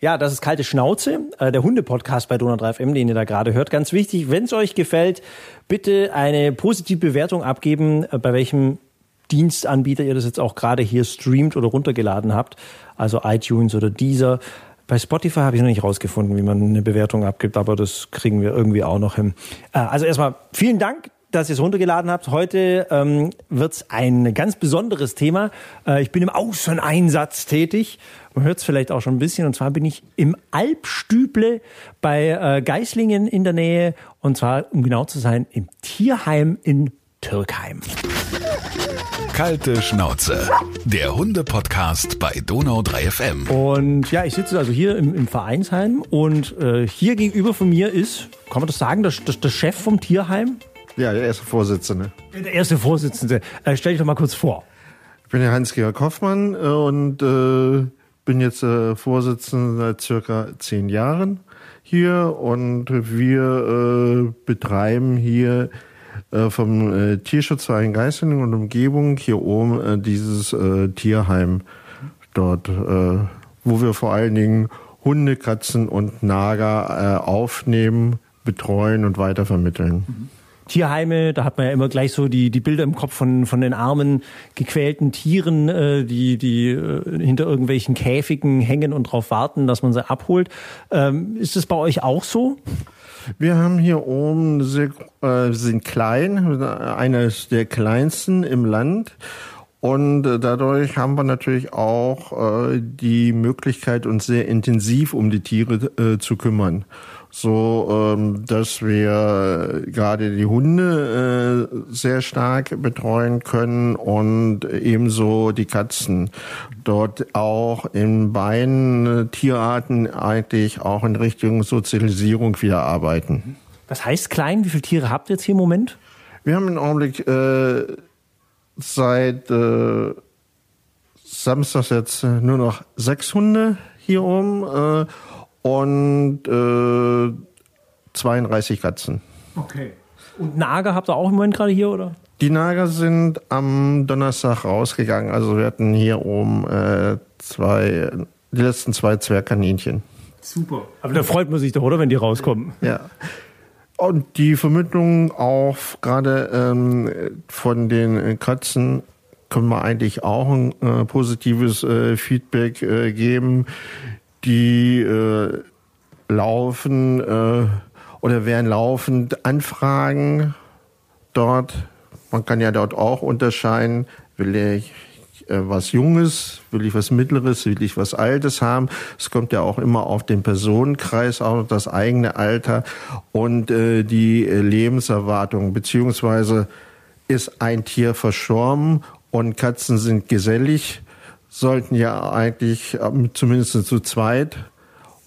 Ja, das ist kalte Schnauze, äh, der Hunde-Podcast bei Donau 3 FM, den ihr da gerade hört. Ganz wichtig, wenn es euch gefällt, bitte eine positive Bewertung abgeben, äh, bei welchem Dienstanbieter ihr das jetzt auch gerade hier streamt oder runtergeladen habt, also iTunes oder Deezer. Bei Spotify habe ich noch nicht rausgefunden, wie man eine Bewertung abgibt, aber das kriegen wir irgendwie auch noch hin. Äh, also erstmal vielen Dank, dass ihr es runtergeladen habt. Heute ähm, wird es ein ganz besonderes Thema. Äh, ich bin im Außeneinsatz tätig. Man hört es vielleicht auch schon ein bisschen. Und zwar bin ich im Alpstüble bei äh, Geislingen in der Nähe. Und zwar, um genau zu sein, im Tierheim in Türkheim. Kalte Schnauze, der Hunde-Podcast bei Donau 3 FM. Und ja, ich sitze also hier im, im Vereinsheim und äh, hier gegenüber von mir ist, kann man das sagen, der, der, der Chef vom Tierheim? Ja, der erste Vorsitzende. Der erste Vorsitzende. Äh, stell dich doch mal kurz vor. Ich bin der Hans-Georg Hoffmann äh, und äh, bin jetzt äh, Vorsitzender seit circa zehn Jahren hier und wir äh, betreiben hier äh, vom Tierschutzverein Geislingen und Umgebung hier oben dieses Tierheim dort, wo wir vor allen Dingen Hunde, Katzen und Nager aufnehmen, betreuen und weitervermitteln. Mhm. Tierheime, da hat man ja immer gleich so die, die Bilder im Kopf von, von den armen, gequälten Tieren, äh, die, die äh, hinter irgendwelchen Käfigen hängen und darauf warten, dass man sie abholt. Ähm, ist das bei euch auch so? Wir haben hier oben, sehr, äh, sind klein, eines der kleinsten im Land. Und äh, dadurch haben wir natürlich auch äh, die Möglichkeit, uns sehr intensiv um die Tiere äh, zu kümmern so ähm, dass wir gerade die Hunde äh, sehr stark betreuen können und ebenso die Katzen. Dort auch in beiden Tierarten eigentlich auch in Richtung Sozialisierung wieder arbeiten. Was heißt klein? Wie viele Tiere habt ihr jetzt hier im Moment? Wir haben im Augenblick äh, seit äh, Samstag jetzt nur noch sechs Hunde hier oben. Äh, und äh, 32 Katzen. Okay. Und Nager habt ihr auch im Moment gerade hier, oder? Die Nager sind am Donnerstag rausgegangen. Also wir hatten hier oben äh, zwei, die letzten zwei Zwergkaninchen. Super. Aber da freut man sich doch, oder, wenn die rauskommen? Ja. Und die Vermittlung auch gerade ähm, von den Katzen können wir eigentlich auch ein äh, positives äh, Feedback äh, geben die äh, laufen äh, oder werden laufend Anfragen dort. Man kann ja dort auch unterscheiden, will ich äh, was Junges, will ich was Mittleres, will ich was Altes haben. Es kommt ja auch immer auf den Personenkreis, auch das eigene Alter und äh, die Lebenserwartung, beziehungsweise ist ein Tier verstorben und Katzen sind gesellig sollten ja eigentlich ähm, zumindest zu zweit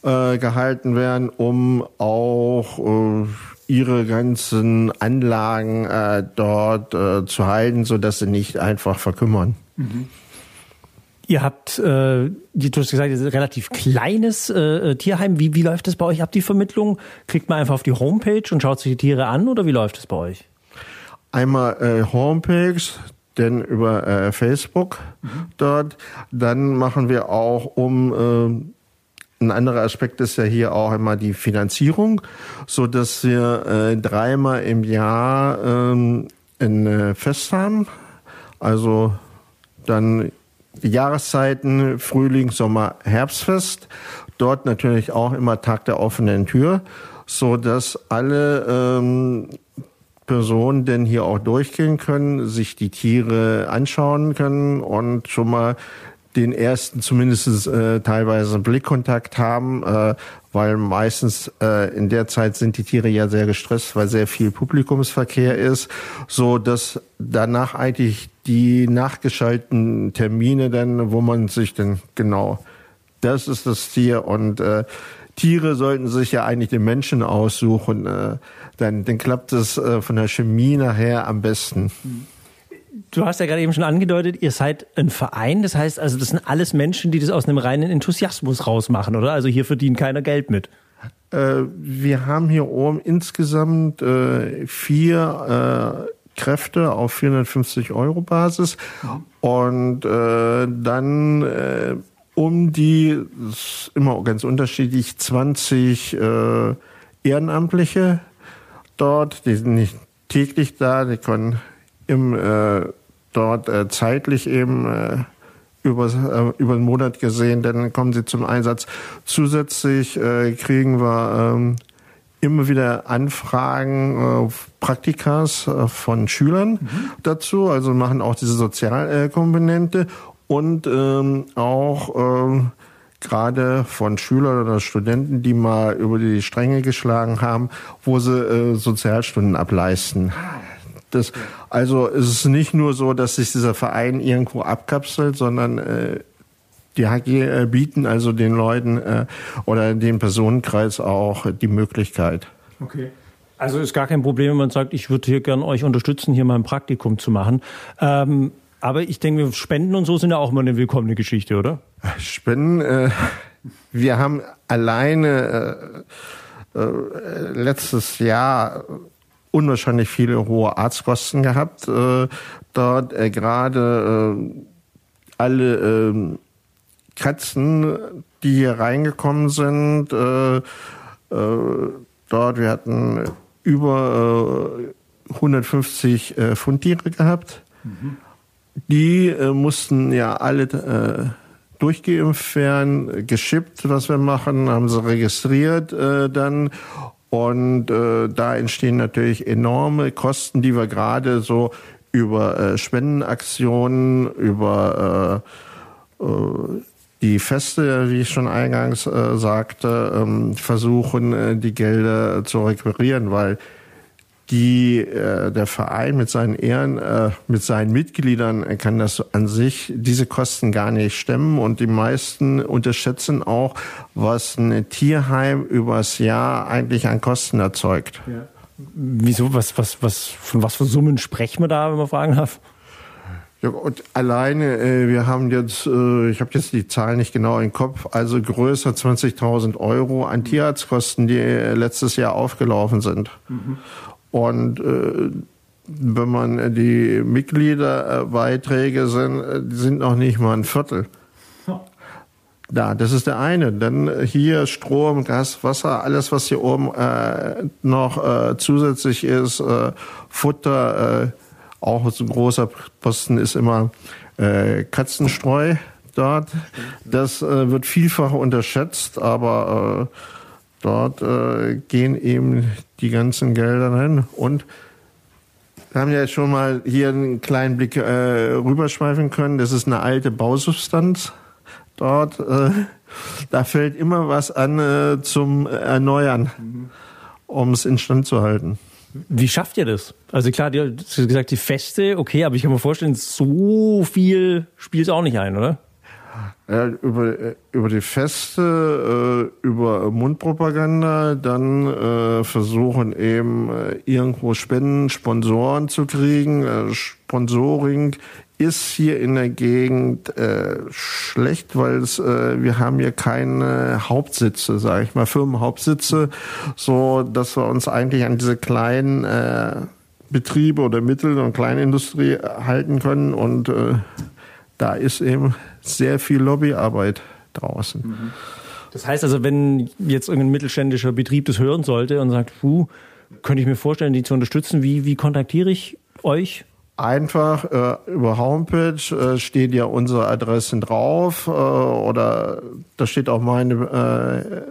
äh, gehalten werden, um auch äh, ihre ganzen Anlagen äh, dort äh, zu halten, so dass sie nicht einfach verkümmern. Mhm. Ihr habt, äh, du hast gesagt, ein relativ kleines äh, Tierheim. Wie, wie läuft das bei euch ab, die Vermittlung? Klickt man einfach auf die Homepage und schaut sich die Tiere an oder wie läuft es bei euch? Einmal äh, Homepage, denn über äh, Facebook mhm. dort. Dann machen wir auch um äh, ein anderer Aspekt ist ja hier auch immer die Finanzierung, so dass wir äh, dreimal im Jahr ähm, ein äh, Fest haben. Also dann die Jahreszeiten Frühling, Sommer, Herbstfest. Dort natürlich auch immer Tag der offenen Tür, so dass alle ähm, Personen denn hier auch durchgehen können, sich die Tiere anschauen können und schon mal den ersten zumindest äh, teilweise Blickkontakt haben, äh, weil meistens äh, in der Zeit sind die Tiere ja sehr gestresst, weil sehr viel Publikumsverkehr ist, so dass danach eigentlich die nachgeschalteten Termine dann, wo man sich dann genau, das ist das Tier und äh, Tiere sollten sich ja eigentlich den Menschen aussuchen. Äh, dann, dann klappt es äh, von der Chemie nachher am besten. Du hast ja gerade eben schon angedeutet, ihr seid ein Verein. Das heißt also, das sind alles Menschen, die das aus einem reinen Enthusiasmus rausmachen, oder? Also hier verdient keiner Geld mit. Äh, wir haben hier oben insgesamt äh, vier Kräfte auf 450 Euro Basis. Und äh, dann um die, ist immer ganz unterschiedlich, 20 äh, Ehrenamtliche dort. Die sind nicht täglich da, die können im, äh, dort äh, zeitlich eben äh, über, äh, über einen Monat gesehen, dann kommen sie zum Einsatz. Zusätzlich äh, kriegen wir ähm, immer wieder Anfragen, äh, Praktikas äh, von Schülern mhm. dazu, also machen auch diese Sozialkomponente und ähm, auch ähm, gerade von Schülern oder Studenten, die mal über die Stränge geschlagen haben, wo sie äh, Sozialstunden ableisten. Das, also es ist nicht nur so, dass sich dieser Verein irgendwo abkapselt, sondern äh, die HG äh, bieten also den Leuten äh, oder dem Personenkreis auch die Möglichkeit. Okay. Also ist gar kein Problem, wenn man sagt, ich würde hier gern euch unterstützen, hier mal ein Praktikum zu machen. Ähm, aber ich denke, Spenden und so sind ja auch immer eine willkommene Geschichte, oder? Spenden, äh, wir haben alleine äh, äh, letztes Jahr unwahrscheinlich viele hohe Arztkosten gehabt. Äh, dort äh, gerade äh, alle äh, Katzen, die hier reingekommen sind, äh, äh, dort, wir hatten über äh, 150 äh, Fundtiere gehabt. Mhm. Die äh, mussten ja alle äh, durchgeimpft werden, geschippt, was wir machen, haben sie registriert äh, dann. Und äh, da entstehen natürlich enorme Kosten, die wir gerade so über äh, Spendenaktionen, über äh, äh, die Feste, wie ich schon eingangs äh, sagte, ähm, versuchen, äh, die Gelder zu requirieren, weil die äh, der Verein mit seinen Ehren, äh, mit seinen Mitgliedern äh, kann das an sich diese Kosten gar nicht stemmen und die meisten unterschätzen auch, was ein Tierheim übers Jahr eigentlich an Kosten erzeugt. Ja. Wieso? Was, was, was, von was für Summen sprechen wir da, wenn man fragen darf? Ja, und alleine, äh, wir haben jetzt, äh, ich habe jetzt die Zahl nicht genau im Kopf, also größer 20.000 Euro an Tierarztkosten, die äh, letztes Jahr aufgelaufen sind. Mhm. Und äh, wenn man die Mitgliederbeiträge sind, die sind noch nicht mal ein Viertel. Da, das ist der eine. Dann hier Strom, Gas, Wasser, alles, was hier oben äh, noch äh, zusätzlich ist, äh, Futter, äh, auch ein großer Posten ist immer äh, Katzenstreu dort. Das äh, wird vielfach unterschätzt, aber äh, dort äh, gehen eben die ganzen Gelder hin. Und wir haben ja schon mal hier einen kleinen Blick äh, rüberschweifen können. Das ist eine alte Bausubstanz dort. Äh, da fällt immer was an äh, zum Erneuern, um es instand zu halten. Wie schafft ihr das? Also klar, du hast gesagt, die Feste, okay, aber ich kann mir vorstellen, so viel spielt es auch nicht ein, oder? Ja, über, äh, über die Feste, äh, über Mundpropaganda, dann äh, versuchen eben äh, irgendwo Spenden, Sponsoren zu kriegen. Äh, Sponsoring ist hier in der Gegend schlecht, weil es, wir haben hier keine Hauptsitze, sage ich mal, Firmenhauptsitze, so dass wir uns eigentlich an diese kleinen Betriebe oder Mittel- und Kleinindustrie halten können und da ist eben sehr viel Lobbyarbeit draußen. Mhm. Das heißt also, wenn jetzt irgendein mittelständischer Betrieb das hören sollte und sagt, puh, könnte ich mir vorstellen, die zu unterstützen, wie, wie kontaktiere ich euch? Einfach äh, über Homepage äh, stehen ja unsere Adressen drauf äh, oder da steht auch meine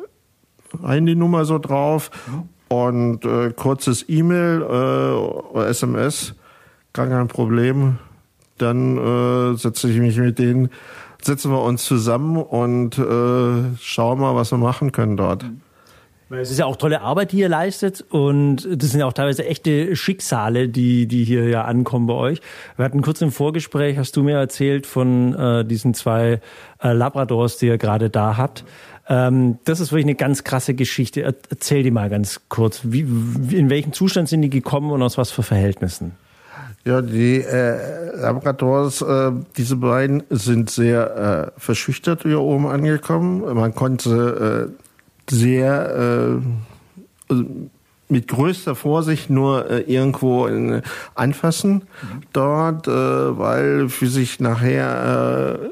äh, Handynummer so drauf mhm. und äh, kurzes E-Mail äh, oder SMS, gar kein Problem dann äh, setze ich mich mit denen, setzen wir uns zusammen und äh, schauen mal, was wir machen können dort. Weil es ist ja auch tolle Arbeit, die ihr leistet und das sind ja auch teilweise echte Schicksale, die, die hier ja ankommen bei euch. Wir hatten kurz im Vorgespräch, hast du mir erzählt von äh, diesen zwei äh, Labradors, die ihr gerade da habt. Ähm, das ist wirklich eine ganz krasse Geschichte. Erzähl die mal ganz kurz. Wie, in welchem Zustand sind die gekommen und aus was für Verhältnissen? Ja, die äh, Labradors, äh, diese beiden sind sehr äh, verschüchtert hier oben angekommen. Man konnte äh, sehr äh, mit größter Vorsicht nur äh, irgendwo in, anfassen mhm. dort, äh, weil für sich nachher äh,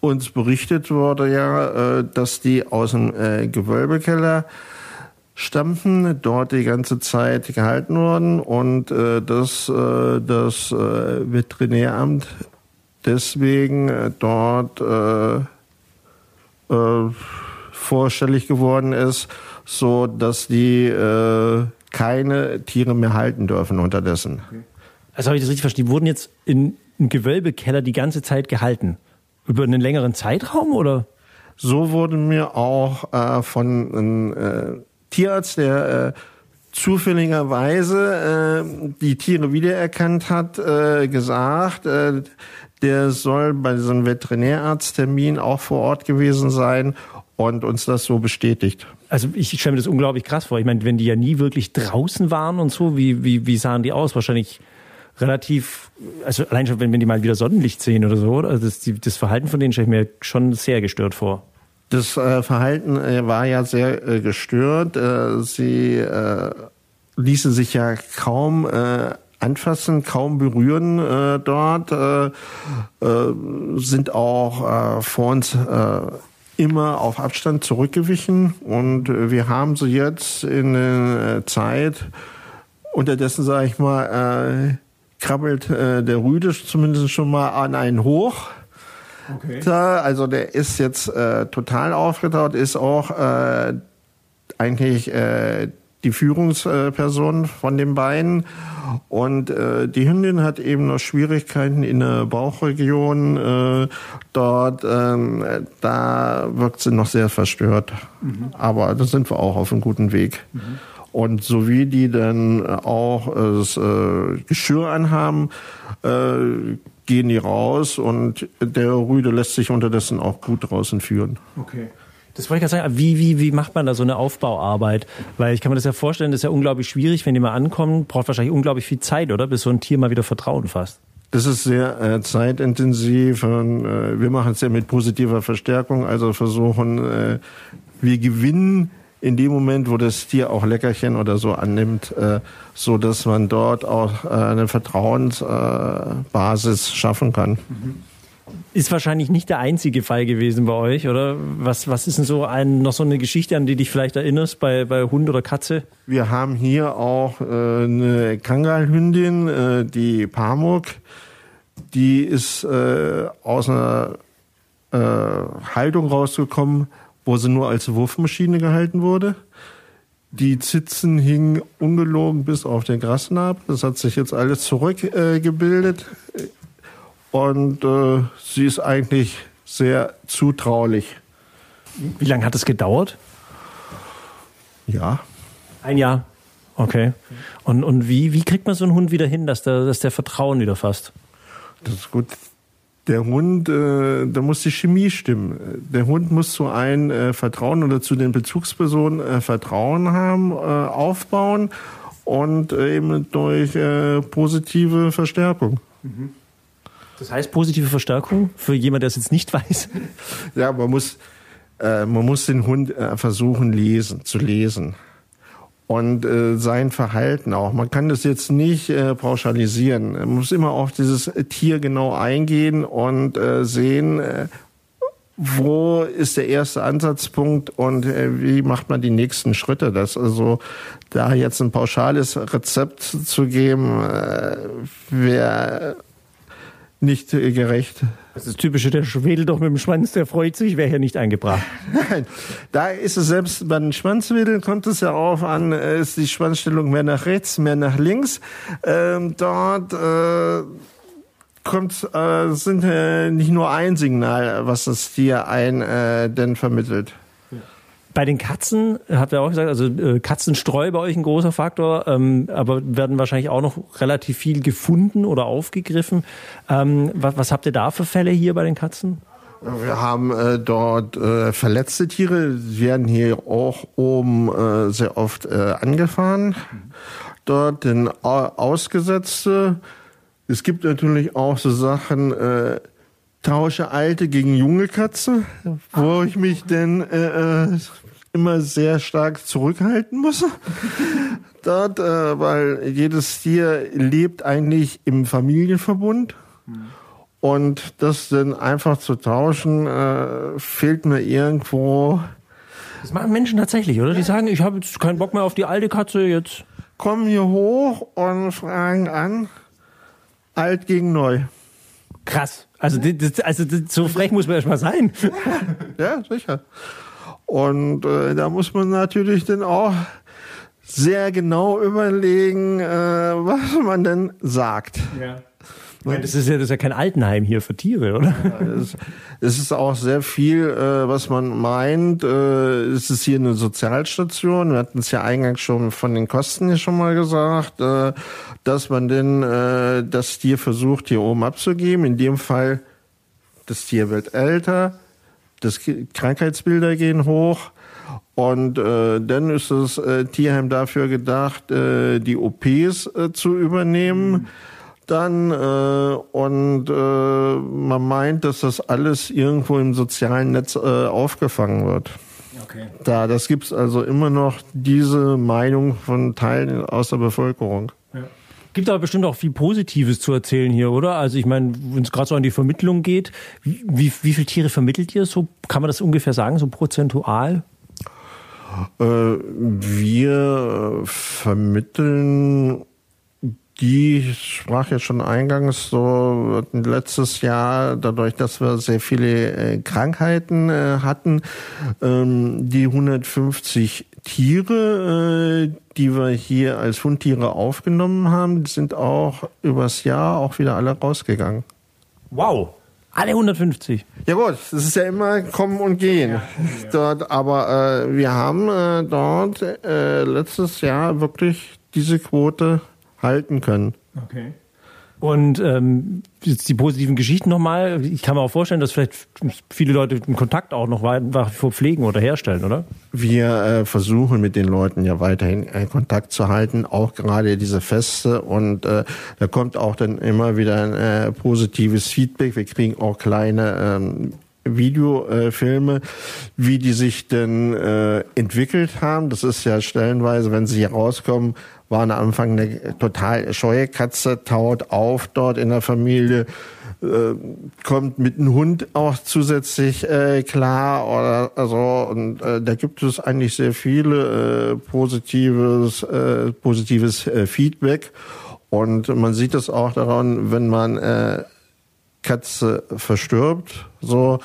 uns berichtet wurde ja, äh, dass die aus dem äh, Gewölbekeller stammten, dort die ganze Zeit gehalten wurden und äh, dass äh, das äh, Veterinäramt deswegen äh, dort äh, äh, vorstellig geworden ist, so dass die äh, keine Tiere mehr halten dürfen unterdessen. Also habe ich das richtig verstanden? Die wurden jetzt in im Gewölbekeller die ganze Zeit gehalten? Über einen längeren Zeitraum oder? So wurde mir auch äh, von einem äh, Tierarzt, der äh, zufälligerweise äh, die Tiere wiedererkannt hat, äh, gesagt, äh, der soll bei diesem Veterinärarzttermin auch vor Ort gewesen sein und uns das so bestätigt. Also ich stelle mir das unglaublich krass vor. Ich meine, wenn die ja nie wirklich draußen waren und so, wie, wie, wie sahen die aus? Wahrscheinlich relativ, also allein schon, wenn, wenn die mal wieder Sonnenlicht sehen oder so, also das, das Verhalten von denen stelle ich mir schon sehr gestört vor. Das äh, Verhalten äh, war ja sehr äh, gestört. Äh, sie äh, ließen sich ja kaum äh, anfassen, kaum berühren dort, sind auch vor uns immer auf Abstand zurückgewichen und wir haben sie jetzt in der Zeit unterdessen, sage ich mal, krabbelt der Rüde zumindest schon mal an einen hoch. Okay. Also der ist jetzt äh, total aufgetaut, ist auch äh, eigentlich äh, die Führungsperson von den beiden. Und äh, die Hündin hat eben noch Schwierigkeiten in der Bauchregion. Äh, dort, äh, da wirkt sie noch sehr verstört. Mhm. Aber da sind wir auch auf einem guten Weg. Mhm. Und so wie die dann auch das äh, Geschirr anhaben, äh, gehen die raus und der Rüde lässt sich unterdessen auch gut draußen führen. Okay. Das wollte ich gerade sagen. Wie, wie, wie macht man da so eine Aufbauarbeit? Weil ich kann mir das ja vorstellen, das ist ja unglaublich schwierig, wenn die mal ankommen, braucht wahrscheinlich unglaublich viel Zeit, oder? Bis so ein Tier mal wieder Vertrauen fasst. Das ist sehr äh, zeitintensiv. Und, äh, wir machen es ja mit positiver Verstärkung, also versuchen, äh, wir gewinnen in dem Moment, wo das Tier auch Leckerchen oder so annimmt, äh, so dass man dort auch äh, eine Vertrauensbasis äh, schaffen kann. Ist wahrscheinlich nicht der einzige Fall gewesen bei euch, oder? Was, was ist denn so ein, noch so eine Geschichte, an die dich vielleicht erinnerst bei, bei Hund oder Katze? Wir haben hier auch äh, eine Kangalhündin, die Pamuk. Die ist aus einer Haltung rausgekommen, wo sie nur als Wurfmaschine gehalten wurde. Die Zitzen hingen ungelogen bis auf den Grasnarb. Das hat sich jetzt alles zurückgebildet. Äh, und äh, sie ist eigentlich sehr zutraulich. Wie lange hat es gedauert? Ja. Ein Jahr. Okay. Und, und wie, wie kriegt man so einen Hund wieder hin, dass der, dass der Vertrauen wieder fasst? Das ist gut der Hund, äh, da muss die Chemie stimmen. Der Hund muss zu einem äh, Vertrauen oder zu den Bezugspersonen äh, Vertrauen haben, äh, aufbauen und äh, eben durch äh, positive Verstärkung. Mhm. Das heißt positive Verstärkung für jemand, der es jetzt nicht weiß? Ja, man muss, äh, man muss den Hund äh, versuchen lesen, zu lesen und äh, sein Verhalten auch. Man kann das jetzt nicht äh, pauschalisieren. Man muss immer auf dieses Tier genau eingehen und äh, sehen, äh, wo ist der erste Ansatzpunkt und äh, wie macht man die nächsten Schritte. Das also da jetzt ein pauschales Rezept zu geben, äh, wäre nicht gerecht. Das ist typische, der wedelt doch mit dem Schwanz, der freut sich, wäre hier nicht eingebracht. Nein, da ist es selbst beim Schwanzwedeln kommt es ja auf an, äh, ist die Schwanzstellung mehr nach rechts, mehr nach links. Ähm, dort äh, kommt, äh, sind äh, nicht nur ein Signal, was das Tier ein äh, denn vermittelt. Bei den Katzen, habt ihr auch gesagt, also äh, Katzenstreu bei euch ein großer Faktor, ähm, aber werden wahrscheinlich auch noch relativ viel gefunden oder aufgegriffen. Ähm, was, was habt ihr da für Fälle hier bei den Katzen? Wir haben äh, dort äh, verletzte Tiere, werden hier auch oben äh, sehr oft äh, angefahren. Dort den Ausgesetzte. Es gibt natürlich auch so Sachen, äh, tausche alte gegen junge Katze, wo ich mich denn äh, äh, immer sehr stark zurückhalten muss. Dort, äh, weil jedes Tier lebt eigentlich im Familienverbund. Und das dann einfach zu tauschen, äh, fehlt mir irgendwo. Das machen Menschen tatsächlich, oder? Die sagen, ich habe jetzt keinen Bock mehr auf die alte Katze, jetzt. Kommen hier hoch und fragen an, alt gegen neu. Krass. Also, das, also das, so frech muss man erstmal sein. Ja, sicher. Und äh, da muss man natürlich dann auch sehr genau überlegen, äh, was man denn sagt. Ja. Das ist ja, das ist ja kein Altenheim hier für Tiere, oder? Es, es ist auch sehr viel, äh, was man meint. Äh, es ist hier eine Sozialstation. Wir hatten es ja eingangs schon von den Kosten hier schon mal gesagt, äh, dass man denn äh, das Tier versucht, hier oben abzugeben. In dem Fall, das Tier wird älter, das Krankheitsbilder gehen hoch. Und äh, dann ist das äh, Tierheim dafür gedacht, äh, die OPs äh, zu übernehmen. Mhm dann äh, und äh, man meint, dass das alles irgendwo im sozialen Netz äh, aufgefangen wird. Okay. Da, das gibt's also immer noch diese Meinung von Teilen aus der Bevölkerung. Ja. Gibt aber bestimmt auch viel Positives zu erzählen hier, oder? Also ich meine, wenn es gerade so an die Vermittlung geht, wie, wie, wie viele Tiere vermittelt ihr so? Kann man das ungefähr sagen, so prozentual? Äh, wir vermitteln die ich sprach ja schon eingangs so letztes Jahr, dadurch, dass wir sehr viele äh, Krankheiten äh, hatten, ähm, die 150 Tiere, äh, die wir hier als Hundtiere aufgenommen haben, sind auch übers Jahr auch wieder alle rausgegangen. Wow. Alle 150. Ja gut, das ist ja immer kommen und gehen ja, ja. dort, aber äh, wir haben äh, dort äh, letztes Jahr wirklich diese Quote halten können. Okay. Und ähm, jetzt die positiven Geschichten nochmal. Ich kann mir auch vorstellen, dass vielleicht viele Leute den Kontakt auch noch weiter pflegen oder herstellen, oder? Wir äh, versuchen mit den Leuten ja weiterhin äh, Kontakt zu halten, auch gerade diese Feste. Und äh, da kommt auch dann immer wieder ein äh, positives Feedback. Wir kriegen auch kleine ähm, Videofilme, wie die sich denn äh, entwickelt haben. Das ist ja stellenweise, wenn sie hier rauskommen, war am Anfang eine total scheue Katze, taut auf dort in der Familie, äh, kommt mit einem Hund auch zusätzlich äh, klar oder also und äh, da gibt es eigentlich sehr viele äh, positives äh, positives äh, Feedback. Und man sieht es auch daran, wenn man äh, Katze verstirbt, so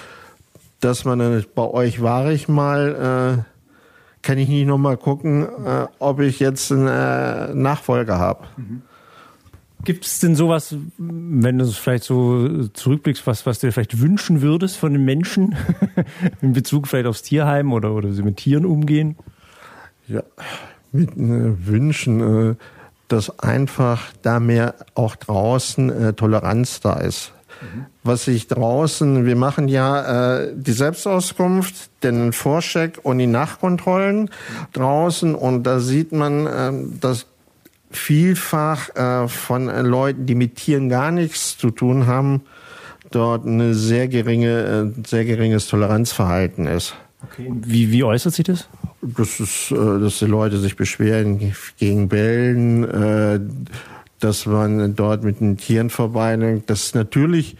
dass man dann bei euch war ich mal äh, kann ich nicht noch mal gucken, äh, ob ich jetzt einen äh, Nachfolger habe. Mhm. Gibt es denn sowas, wenn du vielleicht so zurückblickst, was, was du dir vielleicht wünschen würdest von den Menschen in Bezug vielleicht aufs Tierheim oder, oder sie mit Tieren umgehen? Ja, mit äh, Wünschen, äh, dass einfach da mehr auch draußen äh, Toleranz da ist was ich draußen, wir machen ja äh, die Selbstauskunft, den Vorcheck und die Nachkontrollen draußen und da sieht man, äh, dass vielfach äh, von äh, Leuten, die mit Tieren gar nichts zu tun haben, dort eine sehr geringe, äh, sehr geringes Toleranzverhalten ist. Okay. Wie, wie äußert sich das? Das ist, äh, dass die Leute sich beschweren gegen Bellen, äh, dass man dort mit den Tieren vorbeilenkt, dass natürlich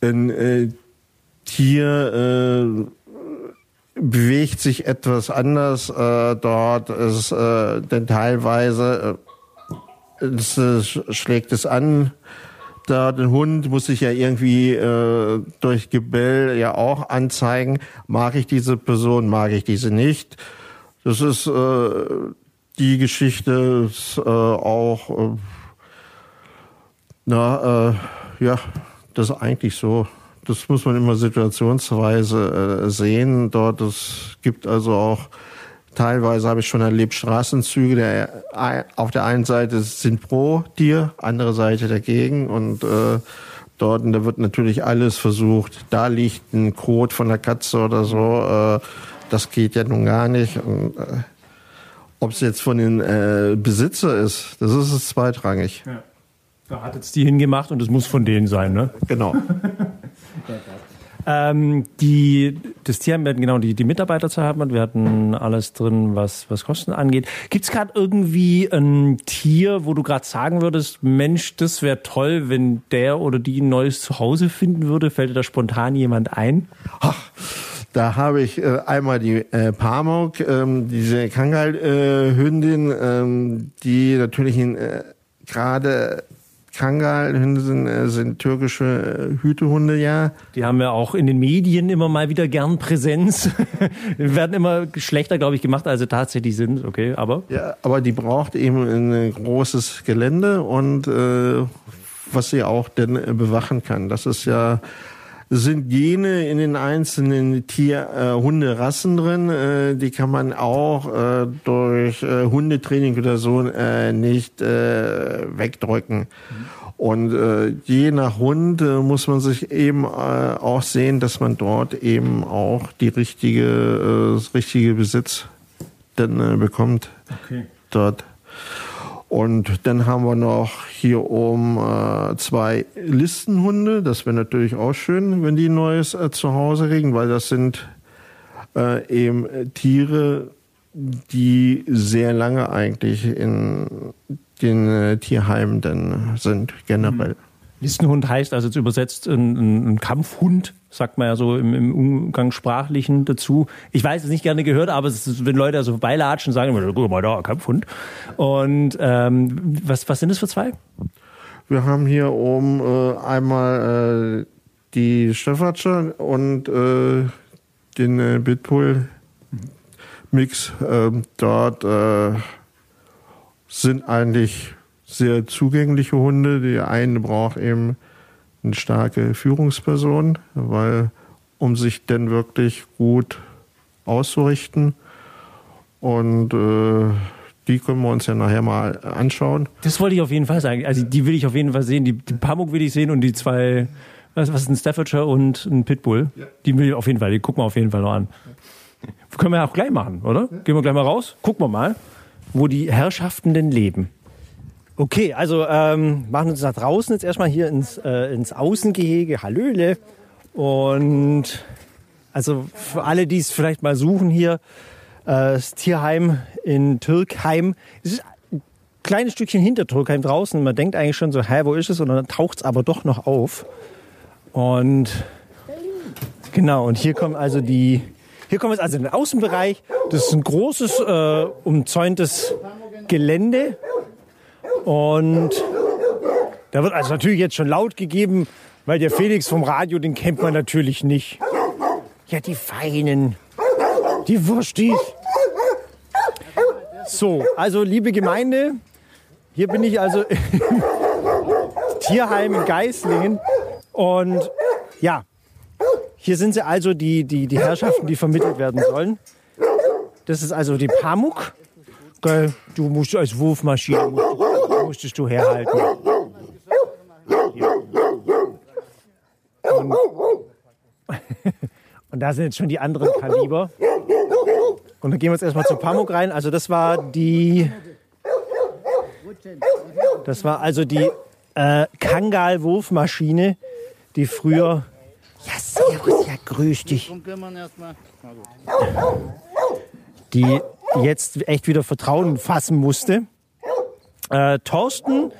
ein äh, Tier äh, bewegt sich etwas anders äh, dort, ist äh, denn teilweise äh, es, äh, schlägt es an, da den Hund muss ich ja irgendwie äh, durch Gebell ja auch anzeigen, mag ich diese Person, mag ich diese nicht. Das ist äh, die Geschichte ist, äh, auch äh, na, äh, ja, das ist eigentlich so. Das muss man immer situationsweise äh, sehen. Dort es gibt also auch teilweise habe ich schon erlebt Straßenzüge, der äh, auf der einen Seite sind pro Tier, andere Seite dagegen und äh, dort und da wird natürlich alles versucht. Da liegt ein Kot von der Katze oder so. Äh, das geht ja nun gar nicht. Und, äh, ob es jetzt von den äh, Besitzer ist, das ist es zweitrangig. Ja. Da hat jetzt die hingemacht und es muss von denen sein, ne? Genau. Ähm, die, das Tier genau die, die Mitarbeiterzahl hat man. Wir hatten alles drin, was, was Kosten angeht. Gibt es gerade irgendwie ein Tier, wo du gerade sagen würdest, Mensch, das wäre toll, wenn der oder die ein neues Zuhause finden würde? Fällt dir da spontan jemand ein? Ach, da habe ich äh, einmal die äh, Pamuk, ähm, diese Kangal-Hündin, äh, ähm, die natürlich in äh, gerade Kangal-Hunde sind, sind türkische äh, Hütehunde, ja. Die haben ja auch in den Medien immer mal wieder gern Präsenz. werden immer schlechter, glaube ich, gemacht, als sie tatsächlich sind. Okay, aber? Ja, aber die braucht eben ein großes Gelände und äh, was sie auch denn bewachen kann. Das ist ja sind Gene in den einzelnen Tier äh, Hunderassen drin, äh, die kann man auch äh, durch äh, Hundetraining oder so äh, nicht äh, wegdrücken. Und äh, je nach Hund äh, muss man sich eben äh, auch sehen, dass man dort eben auch die richtige, äh, das richtige Besitz dann äh, bekommt. Okay. Dort. Und dann haben wir noch hier oben äh, zwei Listenhunde. Das wäre natürlich auch schön, wenn die neues äh, Zuhause kriegen, weil das sind äh, eben Tiere, die sehr lange eigentlich in den äh, Tierheimen dann sind, generell. Mhm. Listenhund heißt also jetzt übersetzt ein, ein Kampfhund, sagt man ja so im, im Umgangssprachlichen dazu. Ich weiß es nicht gerne gehört, aber ist, wenn Leute also vorbeilatschen, sagen immer, guck mal da, Kampfhund. Und ähm, was, was sind das für zwei? Wir haben hier oben äh, einmal äh, die Steffatscher und äh, den äh, Bitbull-Mix. Ähm, dort äh, sind eigentlich sehr zugängliche Hunde. Die eine braucht eben eine starke Führungsperson, weil um sich denn wirklich gut auszurichten. Und äh, die können wir uns ja nachher mal anschauen. Das wollte ich auf jeden Fall sagen. Also die will ich auf jeden Fall sehen. Die, die Pamuk will ich sehen und die zwei, was, was ist ein Staffordshire und ein Pitbull? Ja. Die will ich auf jeden Fall, die gucken wir auf jeden Fall noch an. Können wir ja auch gleich machen, oder? Gehen wir gleich mal raus, gucken wir mal, wo die Herrschaften denn leben. Okay, also ähm, machen uns nach draußen jetzt erstmal hier ins, äh, ins Außengehege. Hallöle. Und also für alle, die es vielleicht mal suchen hier, äh, das Tierheim in Türkheim. Es ist ein kleines Stückchen hinter Türkheim draußen. Man denkt eigentlich schon so, hä, wo ist es? Und dann taucht es aber doch noch auf. Und genau, und hier kommen also die, hier kommen wir also in den Außenbereich. Das ist ein großes, äh, umzäuntes Gelände. Und da wird also natürlich jetzt schon laut gegeben, weil der Felix vom Radio, den kennt man natürlich nicht. Ja, die Feinen, die Wurstis. So, also liebe Gemeinde, hier bin ich also im Tierheim in Geislingen. Und ja, hier sind sie also die, die, die Herrschaften, die vermittelt werden sollen. Das ist also die Pamuk. Geil, du musst als Wurfmaschine musst, musstest du herhalten. Und, und, da sind jetzt schon die anderen Kaliber. Und dann gehen wir jetzt erstmal zu Pamuk rein. Also das war die. Das war also die äh, Kangal-Wurfmaschine, die früher. Ja, servus, ja, grüß dich. Die jetzt echt wieder Vertrauen fassen musste. Äh, Thorsten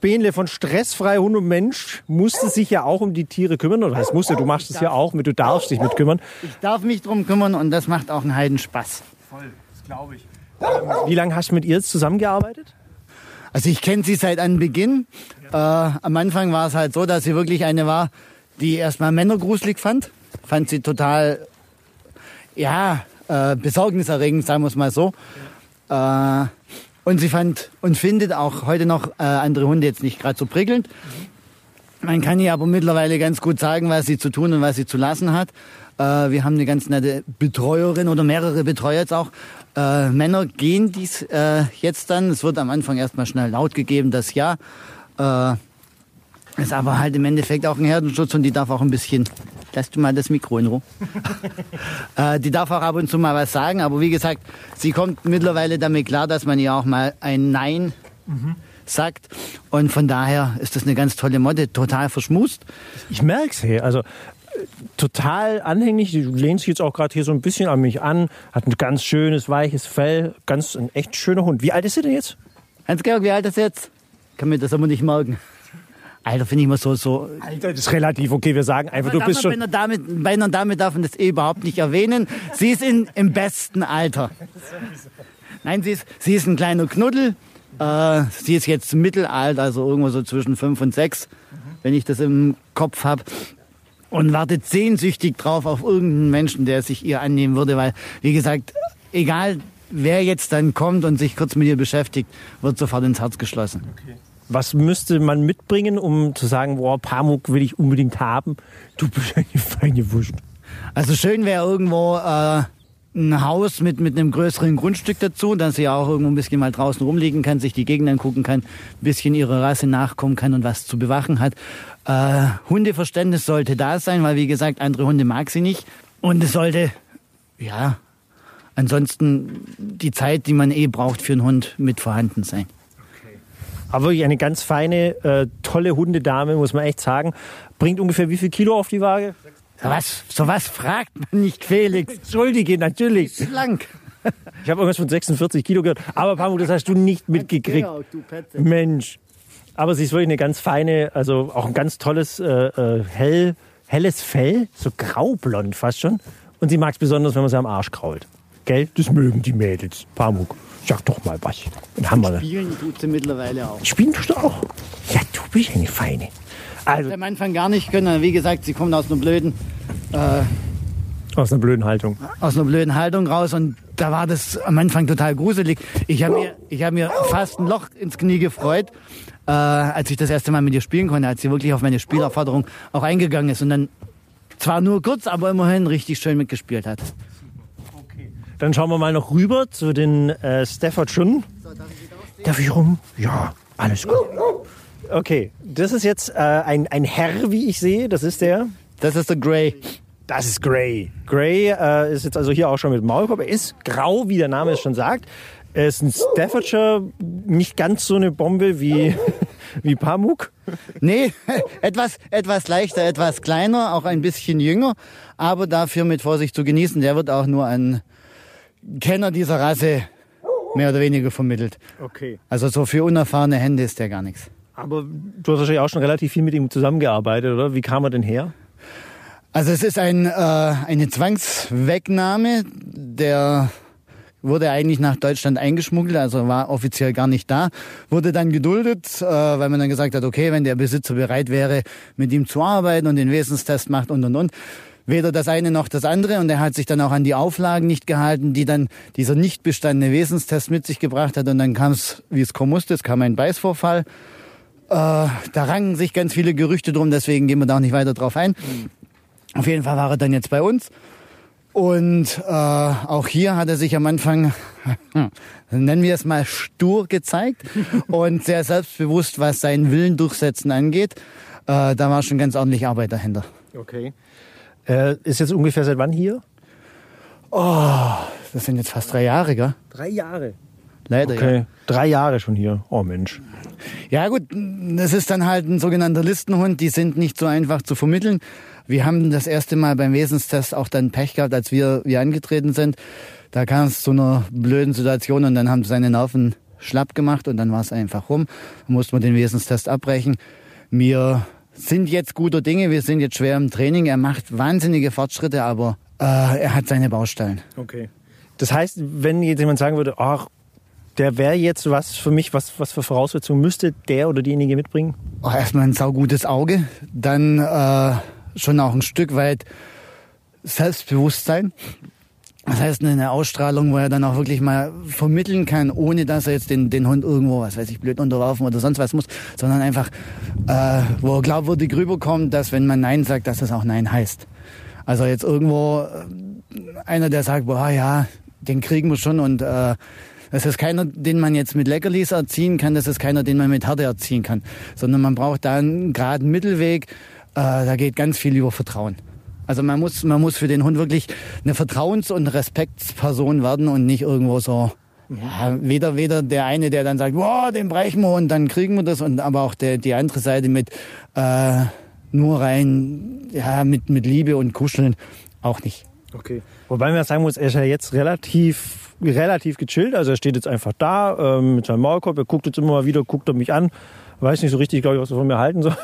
Behnle von Stressfrei Hund und Mensch musste sich ja auch um die Tiere kümmern. Oder heißt musste, du machst es ja auch mit, du darfst dich mit kümmern. Ich darf mich drum kümmern und das macht auch einen Heidenspaß. Voll, das glaube ich. Ähm, wie lange hast du mit ihr jetzt zusammengearbeitet? Also ich kenne sie seit Anbeginn. Äh, am Anfang war es halt so, dass sie wirklich eine war, die erstmal Männer gruselig fand. Fand sie total, ja, äh, besorgniserregend, sagen wir es mal so. Äh, und sie fand und findet auch heute noch äh, andere Hunde jetzt nicht gerade so prickelnd. Man kann ihr aber mittlerweile ganz gut sagen, was sie zu tun und was sie zu lassen hat. Äh, wir haben eine ganz nette Betreuerin oder mehrere Betreuer jetzt auch. Äh, Männer gehen dies äh, jetzt dann. Es wird am Anfang erstmal schnell laut gegeben, das ja. Äh, ist aber halt im Endeffekt auch ein Herdenschutz und die darf auch ein bisschen Lass du mal das Mikro in Ruhe. äh, die darf auch ab und zu mal was sagen, aber wie gesagt, sie kommt mittlerweile damit klar, dass man ihr auch mal ein Nein mhm. sagt. Und von daher ist das eine ganz tolle Modde, total verschmust. Ich merke es, hey. Also total anhänglich. Du lehnst jetzt auch gerade hier so ein bisschen an mich an. Hat ein ganz schönes, weiches Fell. Ganz ein echt schöner Hund. Wie alt ist er denn jetzt? Hans-Georg, wie alt ist er jetzt? Kann mir das aber nicht merken. Alter, finde ich immer so, so. Alter, das ist relativ okay. Wir sagen einfach, du bist schon. Bei einer, Dame, bei einer Dame darf man das eh überhaupt nicht erwähnen. Sie ist in, im besten Alter. Nein, sie ist, sie ist ein kleiner Knuddel. Äh, sie ist jetzt mittelalt, also irgendwo so zwischen fünf und sechs, wenn ich das im Kopf habe. Und wartet sehnsüchtig drauf auf irgendeinen Menschen, der sich ihr annehmen würde, weil, wie gesagt, egal wer jetzt dann kommt und sich kurz mit ihr beschäftigt, wird sofort ins Herz geschlossen. Was müsste man mitbringen, um zu sagen, boah, Pamuk will ich unbedingt haben? Du bist eine feine Wurst. Also schön wäre irgendwo äh, ein Haus mit, mit einem größeren Grundstück dazu, dass sie auch irgendwo ein bisschen mal draußen rumliegen kann, sich die Gegend angucken kann, ein bisschen ihrer Rasse nachkommen kann und was zu bewachen hat. Äh, Hundeverständnis sollte da sein, weil wie gesagt, andere Hunde mag sie nicht. Und es sollte, ja, ansonsten die Zeit, die man eh braucht für einen Hund, mit vorhanden sein. Aber wirklich eine ganz feine, äh, tolle Hundedame, muss man echt sagen. Bringt ungefähr wie viel Kilo auf die Waage? So was, so was fragt man nicht, Felix. Entschuldige, natürlich. Schlank. Ich habe irgendwas von 46 Kilo gehört. Aber Pamuk, das hast du nicht mitgekriegt. Petze. Mensch. Aber sie ist wirklich eine ganz feine, also auch ein ganz tolles, äh, äh, hell, helles Fell, so graublond fast schon. Und sie mag es besonders, wenn man sie am Arsch krault. Gell? Das mögen die Mädels. Pamuk, sag doch mal was. Dann haben wir Spielen tut sie mittlerweile auch. Spielen tust du auch? Ja, du bist eine Feine. Also, am Anfang gar nicht können. Wie gesagt, sie kommt aus einer blöden, aus einer blöden Haltung. aus einer blöden Haltung raus und da war das am Anfang total gruselig. Ich habe mir, ich habe mir fast ein Loch ins Knie gefreut, äh, als ich das erste Mal mit ihr spielen konnte, als sie wirklich auf meine Spielaufforderung auch eingegangen ist und dann zwar nur kurz, aber immerhin richtig schön mitgespielt hat. Dann schauen wir mal noch rüber zu den äh, Staffordshire. Darf ich rum? Ja, alles gut. Okay, das ist jetzt äh, ein, ein Herr, wie ich sehe. Das ist der. Das ist der Grey. Das ist Gray. Gray äh, ist jetzt also hier auch schon mit Maulkorb. Er ist grau, wie der Name es schon sagt. Er ist ein Staffordshire, nicht ganz so eine Bombe wie, wie Pamuk. Nee, etwas, etwas leichter, etwas kleiner, auch ein bisschen jünger, aber dafür mit Vorsicht zu genießen. Der wird auch nur an Kenner dieser Rasse mehr oder weniger vermittelt. Okay. Also so für unerfahrene Hände ist der gar nichts. Aber du hast wahrscheinlich auch schon relativ viel mit ihm zusammengearbeitet, oder? Wie kam er denn her? Also es ist ein, äh, eine Zwangswegnahme. Der wurde eigentlich nach Deutschland eingeschmuggelt, also war offiziell gar nicht da. Wurde dann geduldet, äh, weil man dann gesagt hat, okay, wenn der Besitzer bereit wäre, mit ihm zu arbeiten und den Wesenstest macht und und und. Weder das eine noch das andere und er hat sich dann auch an die Auflagen nicht gehalten, die dann dieser nicht bestandene Wesenstest mit sich gebracht hat und dann kam es, wie es kommen musste, es kam ein Beißvorfall. Äh, da rangen sich ganz viele Gerüchte drum, deswegen gehen wir da auch nicht weiter drauf ein. Auf jeden Fall war er dann jetzt bei uns. Und äh, auch hier hat er sich am Anfang, nennen wir es mal, stur gezeigt und sehr selbstbewusst, was seinen Willen durchsetzen angeht. Äh, da war schon ganz ordentlich Arbeit dahinter. Okay. Er ist jetzt ungefähr seit wann hier? Das sind jetzt fast drei Jahre, gell? Drei Jahre. Leider, ja. Okay. Drei Jahre schon hier. Oh Mensch. Ja gut, das ist dann halt ein sogenannter Listenhund, die sind nicht so einfach zu vermitteln. Wir haben das erste Mal beim Wesenstest auch dann Pech gehabt, als wir, wir angetreten sind. Da kam es zu einer blöden Situation und dann haben seine Nerven schlapp gemacht und dann war es einfach rum. Dann mussten wir den Wesenstest abbrechen. Wir sind jetzt guter Dinge, wir sind jetzt schwer im Training. Er macht wahnsinnige Fortschritte, aber äh, er hat seine Baustellen. Okay. Das heißt, wenn jetzt jemand sagen würde, ach, der wäre jetzt was für mich, was, was für Voraussetzungen müsste der oder diejenige mitbringen? Oh, erstmal ein saugutes Auge, dann äh, schon auch ein Stück weit Selbstbewusstsein. Das heißt, eine Ausstrahlung, wo er dann auch wirklich mal vermitteln kann, ohne dass er jetzt den, den Hund irgendwo, was weiß ich, blöd unterwerfen oder sonst was muss, sondern einfach, äh, wo er glaubwürdig rüberkommt, dass wenn man Nein sagt, dass das auch Nein heißt. Also jetzt irgendwo äh, einer, der sagt, boah, ja, den kriegen wir schon und äh, das ist keiner, den man jetzt mit Leckerlis erziehen kann, das ist keiner, den man mit Härte erziehen kann, sondern man braucht da einen geraden Mittelweg, äh, da geht ganz viel über Vertrauen. Also man muss, man muss für den Hund wirklich eine Vertrauens- und Respektsperson werden und nicht irgendwo so, ja, weder, weder der eine, der dann sagt, boah, den brechen wir und dann kriegen wir das, und aber auch der, die andere Seite mit, äh, nur rein ja, mit, mit Liebe und Kuscheln auch nicht. Okay. Wobei man sagen muss, er ist ja jetzt relativ, relativ gechillt. Also er steht jetzt einfach da ähm, mit seinem Maulkorb. Er guckt jetzt immer mal wieder, guckt er mich an. Weiß nicht so richtig, glaube ich, was er von mir halten soll.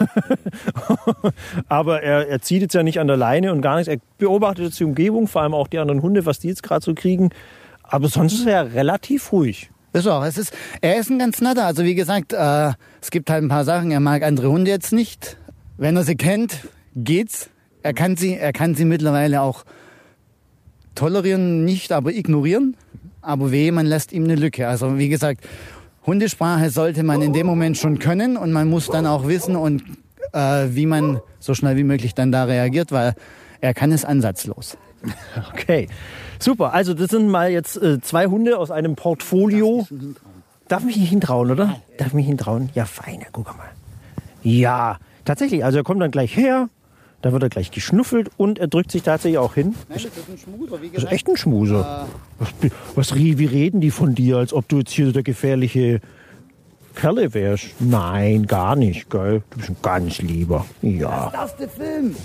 Aber er, er zieht jetzt ja nicht an der Leine und gar nichts. Er beobachtet jetzt die Umgebung, vor allem auch die anderen Hunde, was die jetzt gerade so kriegen. Aber sonst ist er ja relativ ruhig. Ist auch. Es ist, er ist ein ganz netter. Also wie gesagt, äh, es gibt halt ein paar Sachen. Er mag andere Hunde jetzt nicht. Wenn er sie kennt, geht's. Er kann sie, er kann sie mittlerweile auch tolerieren, nicht aber ignorieren. Aber weh, man lässt ihm eine Lücke. Also wie gesagt, Hundesprache sollte man in dem Moment schon können und man muss dann auch wissen und äh, wie man so schnell wie möglich dann da reagiert, weil er kann es ansatzlos. Okay, super. Also das sind mal jetzt äh, zwei Hunde aus einem Portfolio. Darf mich nicht hintrauen, oder? Darf mich hintrauen? Ja, fein, guck mal. Ja, tatsächlich. Also er kommt dann gleich her, da wird er gleich geschnuffelt und er drückt sich tatsächlich auch hin. Nein, das ist ein Schmuser, wie Das ist echt ein Schmuser. Was, was, wie reden die von dir, als ob du jetzt hier der gefährliche Kerle wärst? Nein, gar nicht, gell? Du bist ein ganz lieber. Ja. darfst du filmen.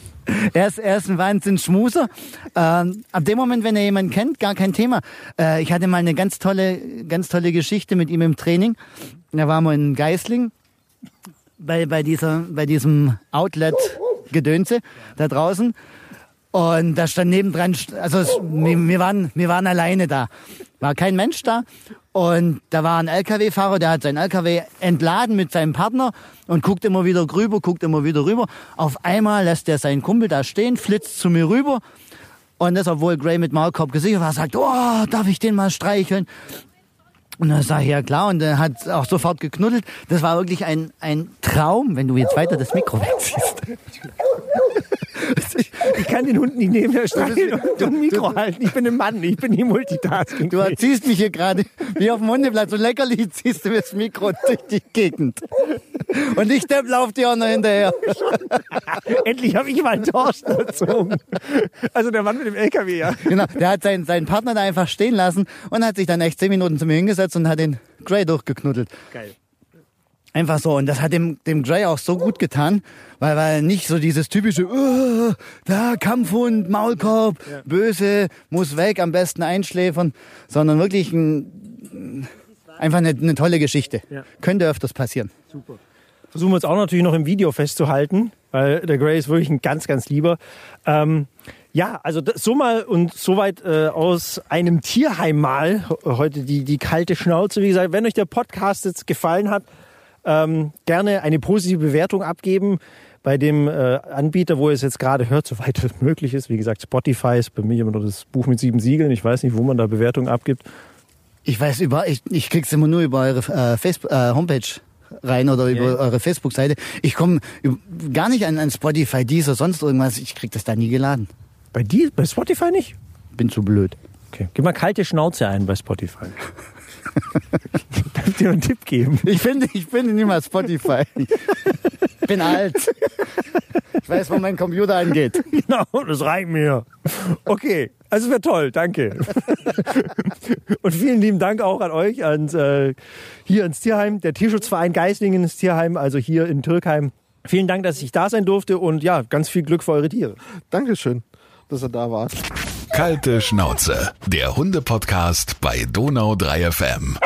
Er ist, er ist ein Wahnsinn-Schmuser. Ähm, ab dem Moment, wenn er jemanden kennt, gar kein Thema. Äh, ich hatte mal eine ganz tolle, ganz tolle Geschichte mit ihm im Training. Da waren wir in Geisling bei, bei, dieser, bei diesem Outlet-Gedönse da draußen. Und da stand nebendran, also wir, waren, wir waren alleine da. War kein Mensch da. Und da war ein LKW-Fahrer, der hat seinen LKW entladen mit seinem Partner und guckt immer wieder rüber, guckt immer wieder rüber. Auf einmal lässt er seinen Kumpel da stehen, flitzt zu mir rüber. Und das, obwohl Gray mit Maulkorb gesichert war, sagt, oh, darf ich den mal streicheln? Und dann sage ich, ja klar, und er hat auch sofort geknuddelt. Das war wirklich ein, ein Traum, wenn du jetzt weiter das Mikro wegziehst. Ich kann den Hund nicht neben der streicheln und ein Mikro halten. Ich bin ein Mann, ich bin nicht Multitasking. Du erziehst mich hier gerade wie auf dem Hundeplatz. So leckerli ziehst du mir das Mikro durch die Gegend. Und ich Depp lauf dir auch noch hinterher. Endlich habe ich mal einen Torsten erzogen. Also der Mann mit dem LKW, ja. Genau, der hat seinen, seinen Partner da einfach stehen lassen und hat sich dann echt zehn Minuten zu mir hingesetzt und hat den Gray durchgeknuddelt. Geil. Einfach so. Und das hat dem, dem Gray auch so gut getan, weil, weil nicht so dieses typische, uh, da Kampfhund, Maulkorb, ja. böse, muss weg, am besten einschläfern, sondern wirklich ein, einfach eine, eine tolle Geschichte. Ja. Könnte öfters passieren. Super. Versuchen wir uns auch natürlich noch im Video festzuhalten, weil der Gray ist wirklich ein ganz, ganz lieber. Ähm, ja, also das, so mal und soweit äh, aus einem Tierheim mal heute die, die kalte Schnauze. Wie gesagt, wenn euch der Podcast jetzt gefallen hat, ähm, gerne eine positive Bewertung abgeben bei dem äh, Anbieter, wo ihr es jetzt gerade hört, soweit es möglich ist. Wie gesagt, Spotify ist bei mir immer noch das Buch mit sieben Siegeln. Ich weiß nicht, wo man da Bewertungen abgibt. Ich weiß über, ich, ich krieg's immer nur über eure äh, Facebook, äh, Homepage rein oder über yeah. eure Facebook-Seite. Ich komme gar nicht an, an Spotify, dies oder sonst irgendwas. Ich krieg das da nie geladen. Bei dir, bei Spotify nicht? Bin zu blöd. Okay. Gib mal kalte Schnauze ein bei Spotify. Darf ich dir einen Tipp geben? Ich finde, ich finde nicht mal Spotify. Ich bin alt. Ich weiß, wo mein Computer angeht. Genau, das reicht mir. Okay, also wäre toll, danke. Und vielen lieben Dank auch an euch, ans, äh, hier ins Tierheim, der Tierschutzverein Geislingen ins Tierheim, also hier in Türkheim. Vielen Dank, dass ich da sein durfte und ja, ganz viel Glück für eure Tiere. Dankeschön, dass ihr da wart. Kalte Schnauze, der Hunde-Podcast bei Donau 3 FM.